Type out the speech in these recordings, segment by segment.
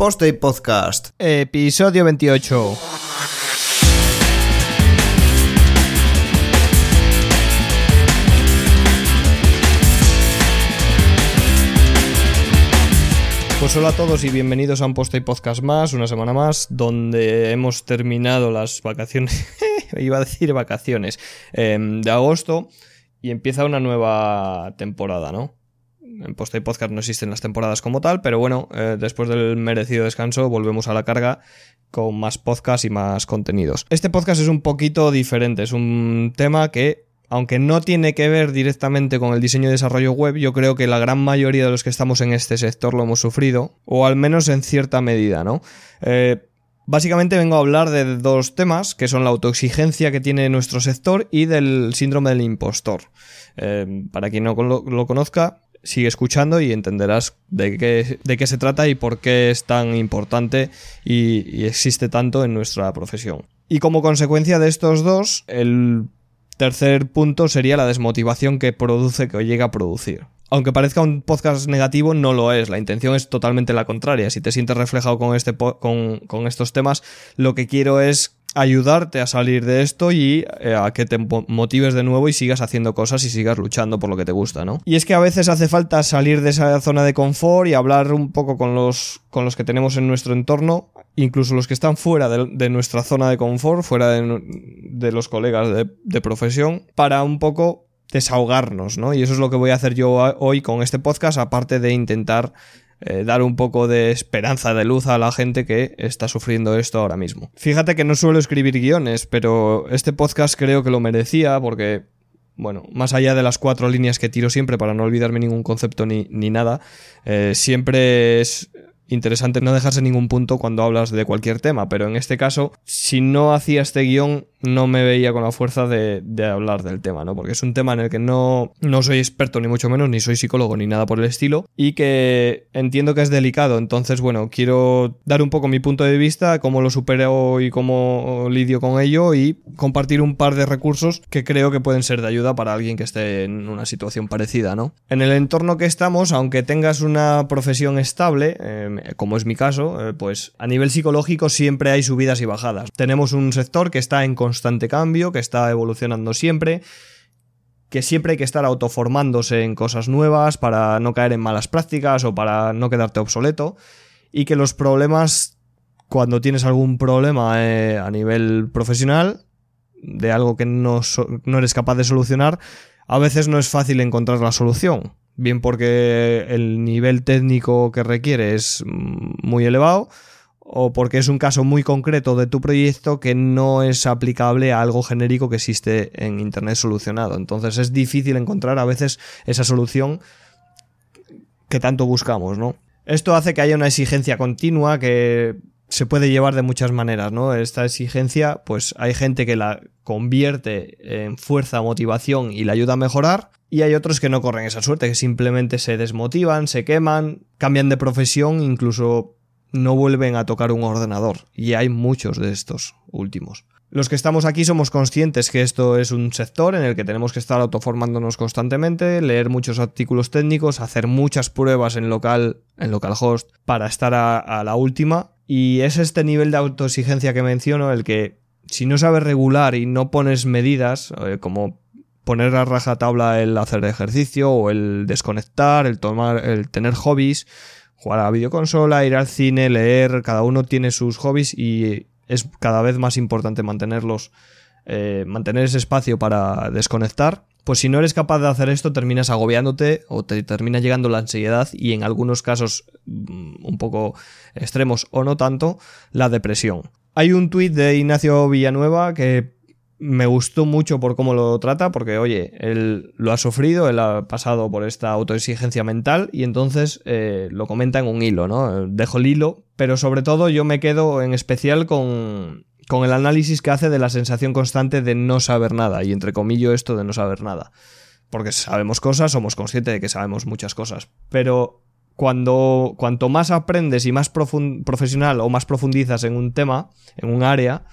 Post y Podcast. Episodio 28. Pues hola a todos y bienvenidos a un Post y Podcast más, una semana más, donde hemos terminado las vacaciones, iba a decir vacaciones, em, de agosto y empieza una nueva temporada, ¿no? En Post y Podcast no existen las temporadas como tal, pero bueno, eh, después del merecido descanso volvemos a la carga con más podcasts y más contenidos. Este podcast es un poquito diferente, es un tema que aunque no tiene que ver directamente con el diseño y desarrollo web, yo creo que la gran mayoría de los que estamos en este sector lo hemos sufrido, o al menos en cierta medida, ¿no? Eh, básicamente vengo a hablar de dos temas, que son la autoexigencia que tiene nuestro sector y del síndrome del impostor. Eh, para quien no lo, conozca, sigue escuchando y entenderás de qué, de qué, se trata y por qué es tan importante y, existe tanto en nuestra profesión. Y como consecuencia de estos dos, el Tercer punto sería la desmotivación que produce que llega a producir. Aunque parezca un podcast negativo, no lo es. La intención es totalmente la contraria. Si te sientes reflejado con, este con, con estos temas, lo que quiero es ayudarte a salir de esto y eh, a que te motives de nuevo y sigas haciendo cosas y sigas luchando por lo que te gusta, ¿no? Y es que a veces hace falta salir de esa zona de confort y hablar un poco con los, con los que tenemos en nuestro entorno, incluso los que están fuera de, nuestra zona de confort, fuera de, de los colegas de, de profesión, para un poco desahogarnos, ¿no? Y eso es lo que voy a hacer yo hoy con este podcast, aparte de intentar eh, dar un poco de esperanza, de luz a la gente que está sufriendo esto ahora mismo. Fíjate que no suelo escribir guiones, pero este podcast creo que lo merecía porque, bueno, más allá de las cuatro líneas que tiro siempre para no olvidarme ningún concepto ni, ni nada, eh, siempre es interesante no dejarse ningún punto cuando hablas de cualquier tema, pero en este caso, si no hacía este guion, no me veía con la fuerza de, de, hablar del tema, ¿no? Porque es un tema en el que no, no soy experto, ni mucho menos, ni soy psicólogo, ni nada por el estilo, y que entiendo que es delicado, entonces, bueno, quiero dar un poco mi punto de vista, cómo lo supero y cómo lidio con ello, y compartir un par de recursos que creo que pueden ser de ayuda para alguien que esté en una situación parecida, ¿no? En el entorno que estamos, aunque tengas una profesión estable, eh, como es mi caso, eh, pues a nivel psicológico siempre hay subidas y bajadas. Tenemos un sector que está en constante cambio, que está evolucionando siempre, que siempre hay que estar autoformándose en cosas nuevas para no caer en malas prácticas o para no quedarte obsoleto, y que los problemas, cuando tienes algún problema eh, a nivel profesional, de algo que no, so no eres capaz de solucionar, a veces no es fácil encontrar la solución bien porque el nivel técnico que requiere es muy elevado o porque es un caso muy concreto de tu proyecto que no es aplicable a algo genérico que existe en Internet solucionado. Entonces es difícil encontrar a veces esa solución que tanto buscamos, ¿no? Esto hace que haya una exigencia continua que se puede llevar de muchas maneras, ¿no? Esta exigencia, pues hay gente que la convierte en fuerza, motivación y la ayuda a mejorar, y hay otros que no corren esa suerte, que simplemente se desmotivan, se queman, cambian de profesión, incluso no vuelven a tocar un ordenador. Y hay muchos de estos últimos. Los que estamos aquí somos conscientes que esto es un sector en el que tenemos que estar autoformándonos constantemente, leer muchos artículos técnicos, hacer muchas pruebas en local, en localhost para estar a, la última. Y es este nivel de autoexigencia que menciono el que si no sabes regular y no pones medidas, eh, como poner a rajatabla el hacer ejercicio o el desconectar, el tomar, el tener hobbies, jugar a la videoconsola, ir al cine, leer, cada uno tiene sus hobbies y es cada vez más importante mantenerlos, eh, mantener ese espacio para desconectar. Pues si no eres capaz de hacer esto, terminas agobiándote o te termina llegando la ansiedad y en algunos casos mm, un poco extremos o no tanto, la depresión. Hay un tuit de Ignacio Villanueva que me gustó mucho por cómo lo trata, porque oye, él lo ha sufrido, él ha pasado por esta autoexigencia mental y entonces eh, lo comenta en un hilo, ¿no? Dejo el hilo, pero sobre todo yo me quedo en especial con, con el análisis que hace de la sensación constante de no saber nada, y entre comillas esto de no saber nada. Porque sabemos cosas, somos conscientes de que sabemos muchas cosas, pero cuando cuanto más aprendes y más profesional o más profundizas en un tema, en un área,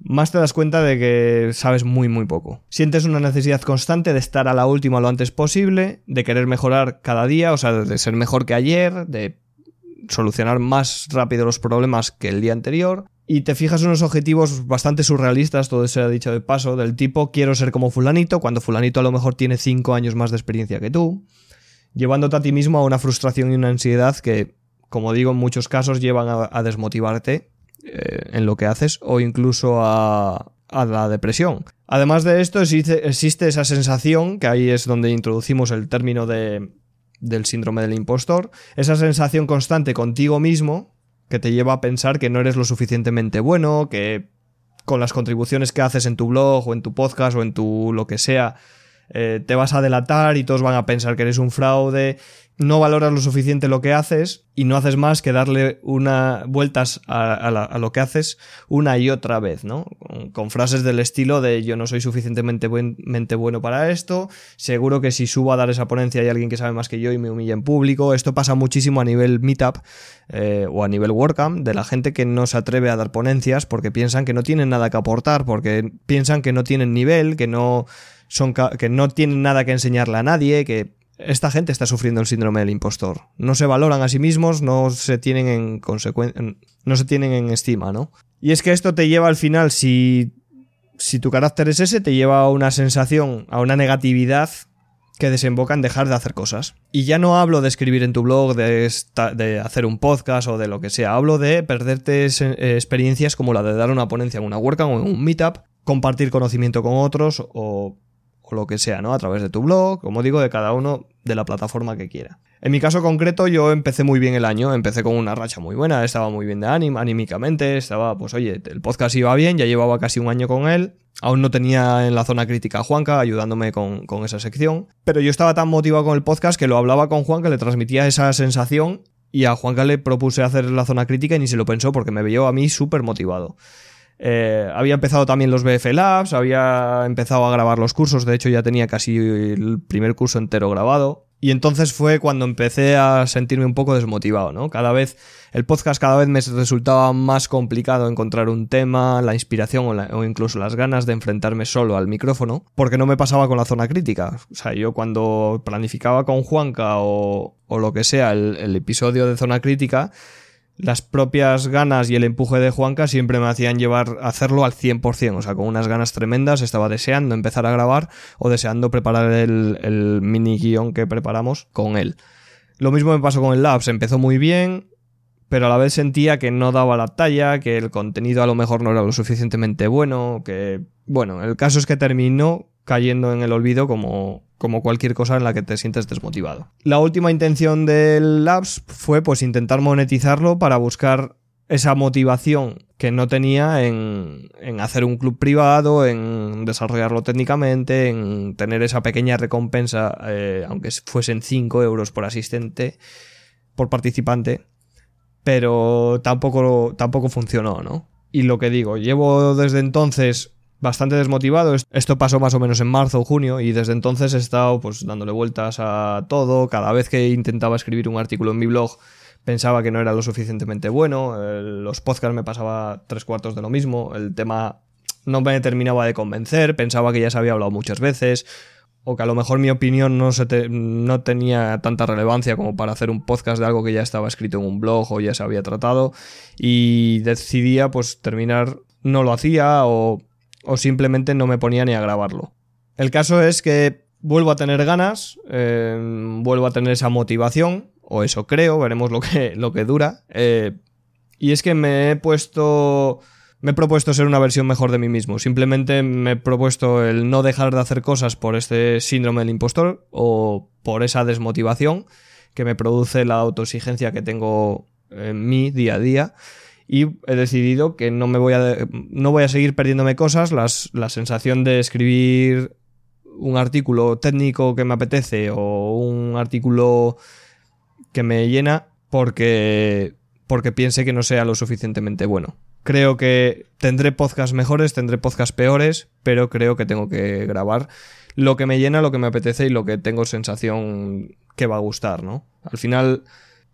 más te das cuenta de que sabes muy muy poco. Sientes una necesidad constante de estar a la última lo antes posible, de querer mejorar cada día, o sea, de ser mejor que ayer, de solucionar más rápido los problemas que el día anterior. Y te fijas unos objetivos bastante surrealistas, todo se ha dicho de paso, del tipo quiero ser como fulanito, cuando fulanito a lo mejor tiene 5 años más de experiencia que tú, llevándote a ti mismo a una frustración y una ansiedad que, como digo, en muchos casos llevan a, desmotivarte eh, en lo que haces o incluso a, a la depresión. Además de esto, existe, esa sensación, que ahí es donde introducimos el término de, del síndrome del impostor, esa sensación constante contigo mismo que te lleva a pensar que no eres lo suficientemente bueno, que con las contribuciones que haces en tu blog o en tu podcast o en tu lo que sea, eh, te vas a delatar y todos van a pensar que eres un fraude, no valoras lo suficiente lo que haces y no haces más que darle una vueltas a, lo que haces una y otra vez, ¿no? Con, frases del estilo de yo no soy suficientemente bueno para esto, seguro que si subo a dar esa ponencia hay alguien que sabe más que yo y me humilla en público. Esto pasa muchísimo a nivel meetup eh, o a nivel WordCamp de la gente que no se atreve a dar ponencias porque piensan que no tienen nada que aportar, porque piensan que no tienen nivel, que no son que no tienen nada que enseñarle a nadie, que esta gente está sufriendo el síndrome del impostor. No se valoran a sí mismos, no se tienen en no se tienen en estima, ¿no? Y es que esto te lleva al final, si, si tu carácter es ese, te lleva a una sensación, a una negatividad que desemboca en dejar de hacer cosas. Y ya no hablo de escribir en tu blog, de, de hacer un podcast o de lo que sea, hablo de perderte experiencias como la de dar una ponencia en una WordCamp o en un meetup, compartir conocimiento con otros o o lo que sea, ¿no? A través de tu blog, como digo, de cada uno de la plataforma que quiera. En mi caso concreto, yo empecé muy bien el año, empecé con una racha muy buena, estaba muy bien de ánimo, anímicamente, estaba, pues oye, el podcast iba bien, ya llevaba casi un año con él, aún no tenía en la zona crítica a Juanca ayudándome con, con esa sección, pero yo estaba tan motivado con el podcast que lo hablaba con Juanca, le transmitía esa sensación y a Juanca le propuse hacer la zona crítica y ni se lo pensó porque me veía a mí súper motivado. Eh, había empezado también los BF Labs, había empezado a grabar los cursos, de hecho ya tenía casi el primer curso entero grabado. Y entonces fue cuando empecé a sentirme un poco desmotivado, ¿no? Cada vez, el podcast cada vez me resultaba más complicado encontrar un tema, la inspiración o, incluso las ganas de enfrentarme solo al micrófono, porque no me pasaba con la zona crítica. O sea, yo cuando planificaba con Juanca o, lo que sea el episodio de zona crítica, las propias ganas y el empuje de Juanca siempre me hacían llevar a hacerlo al 100%, o sea, con unas ganas tremendas, estaba deseando empezar a grabar o deseando preparar el, mini guion que preparamos con él. Lo mismo me pasó con el Labs, empezó muy bien, pero a la vez sentía que no daba la talla, que el contenido a lo mejor no era lo suficientemente bueno, que... Bueno, el caso es que terminó cayendo en el olvido como, como cualquier cosa en la que te sientes desmotivado. La última intención del Labs fue pues intentar monetizarlo para buscar esa motivación que no tenía en, en, hacer un club privado, en desarrollarlo técnicamente, en tener esa pequeña recompensa, eh, aunque fuesen 5 euros por asistente, por participante, pero tampoco, tampoco funcionó, ¿no? Y lo que digo, llevo desde entonces bastante desmotivado. Esto pasó más o menos en marzo o junio y desde entonces he estado pues dándole vueltas a todo. Cada vez que intentaba escribir un artículo en mi blog pensaba que no era lo suficientemente bueno. Los podcasts me pasaba tres cuartos de lo mismo. El tema no me terminaba de convencer. Pensaba que ya se había hablado muchas veces. O que a lo mejor mi opinión no, se no tenía tanta relevancia como para hacer un podcast de algo que ya estaba escrito en un blog o ya se había tratado. Y decidía pues terminar, no lo hacía o o simplemente no me ponía ni a grabarlo. El caso es que vuelvo a tener ganas, eh, vuelvo a tener esa motivación, o eso creo, veremos lo que, lo que dura. Eh, y es que me he puesto... Me he propuesto ser una versión mejor de mí mismo. Simplemente me he propuesto el no dejar de hacer cosas por este síndrome del impostor o por esa desmotivación que me produce la autoexigencia que tengo en mí día a día y he decidido que no me voy a, no voy a seguir perdiéndome cosas, la sensación de escribir un artículo técnico que me apetece o un artículo que me llena porque, porque piense que no sea lo suficientemente bueno. Creo que tendré podcasts mejores, tendré podcasts peores, pero creo que tengo que grabar lo que me llena, lo que me apetece y lo que tengo sensación que va a gustar, ¿no? Al final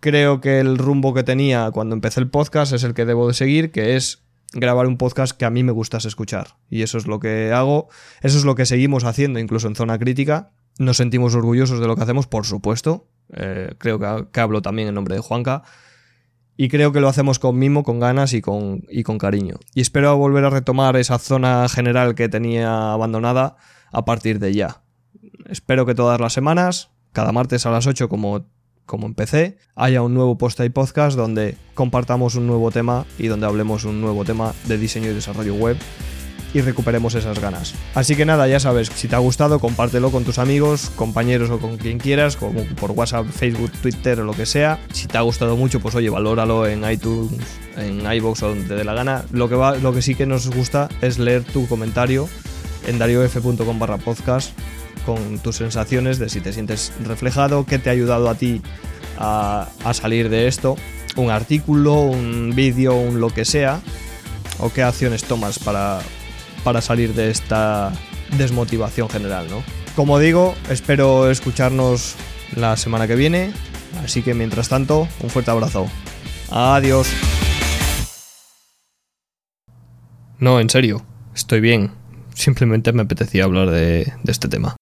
creo que el rumbo que tenía cuando empecé el podcast es el que debo de seguir, que es grabar un podcast que a mí me gustase escuchar. Y eso es lo que hago, eso es lo que seguimos haciendo, incluso en zona crítica. Nos sentimos orgullosos de lo que hacemos, por supuesto. Eh, creo que, hablo también en nombre de Juanca. Y creo que lo hacemos con mimo, con ganas y con, y con cariño. Y espero volver a retomar esa zona general que tenía abandonada a partir de ya. Espero que todas las semanas, cada martes a las 8 como, como empecé, haya un nuevo post y podcast donde compartamos un nuevo tema y donde hablemos un nuevo tema de diseño y desarrollo web y recuperemos esas ganas. Así que nada, ya sabes, si te ha gustado, compártelo con tus amigos, compañeros o con quien quieras, como por WhatsApp, Facebook, Twitter o lo que sea. Si te ha gustado mucho, pues oye, valóralo en iTunes, en iBox o donde te dé la gana. Lo que, va, lo que sí que nos gusta es leer tu comentario en dariof.com barra podcast con tus sensaciones de si te sientes reflejado, qué te ha ayudado a ti a, salir de esto, un artículo, un vídeo, un lo que sea, o qué acciones tomas para, para salir de esta desmotivación general, ¿no? Como digo, espero escucharnos la semana que viene, así que mientras tanto, un fuerte abrazo. Adiós. No, en serio, estoy bien. Simplemente me apetecía hablar de este tema.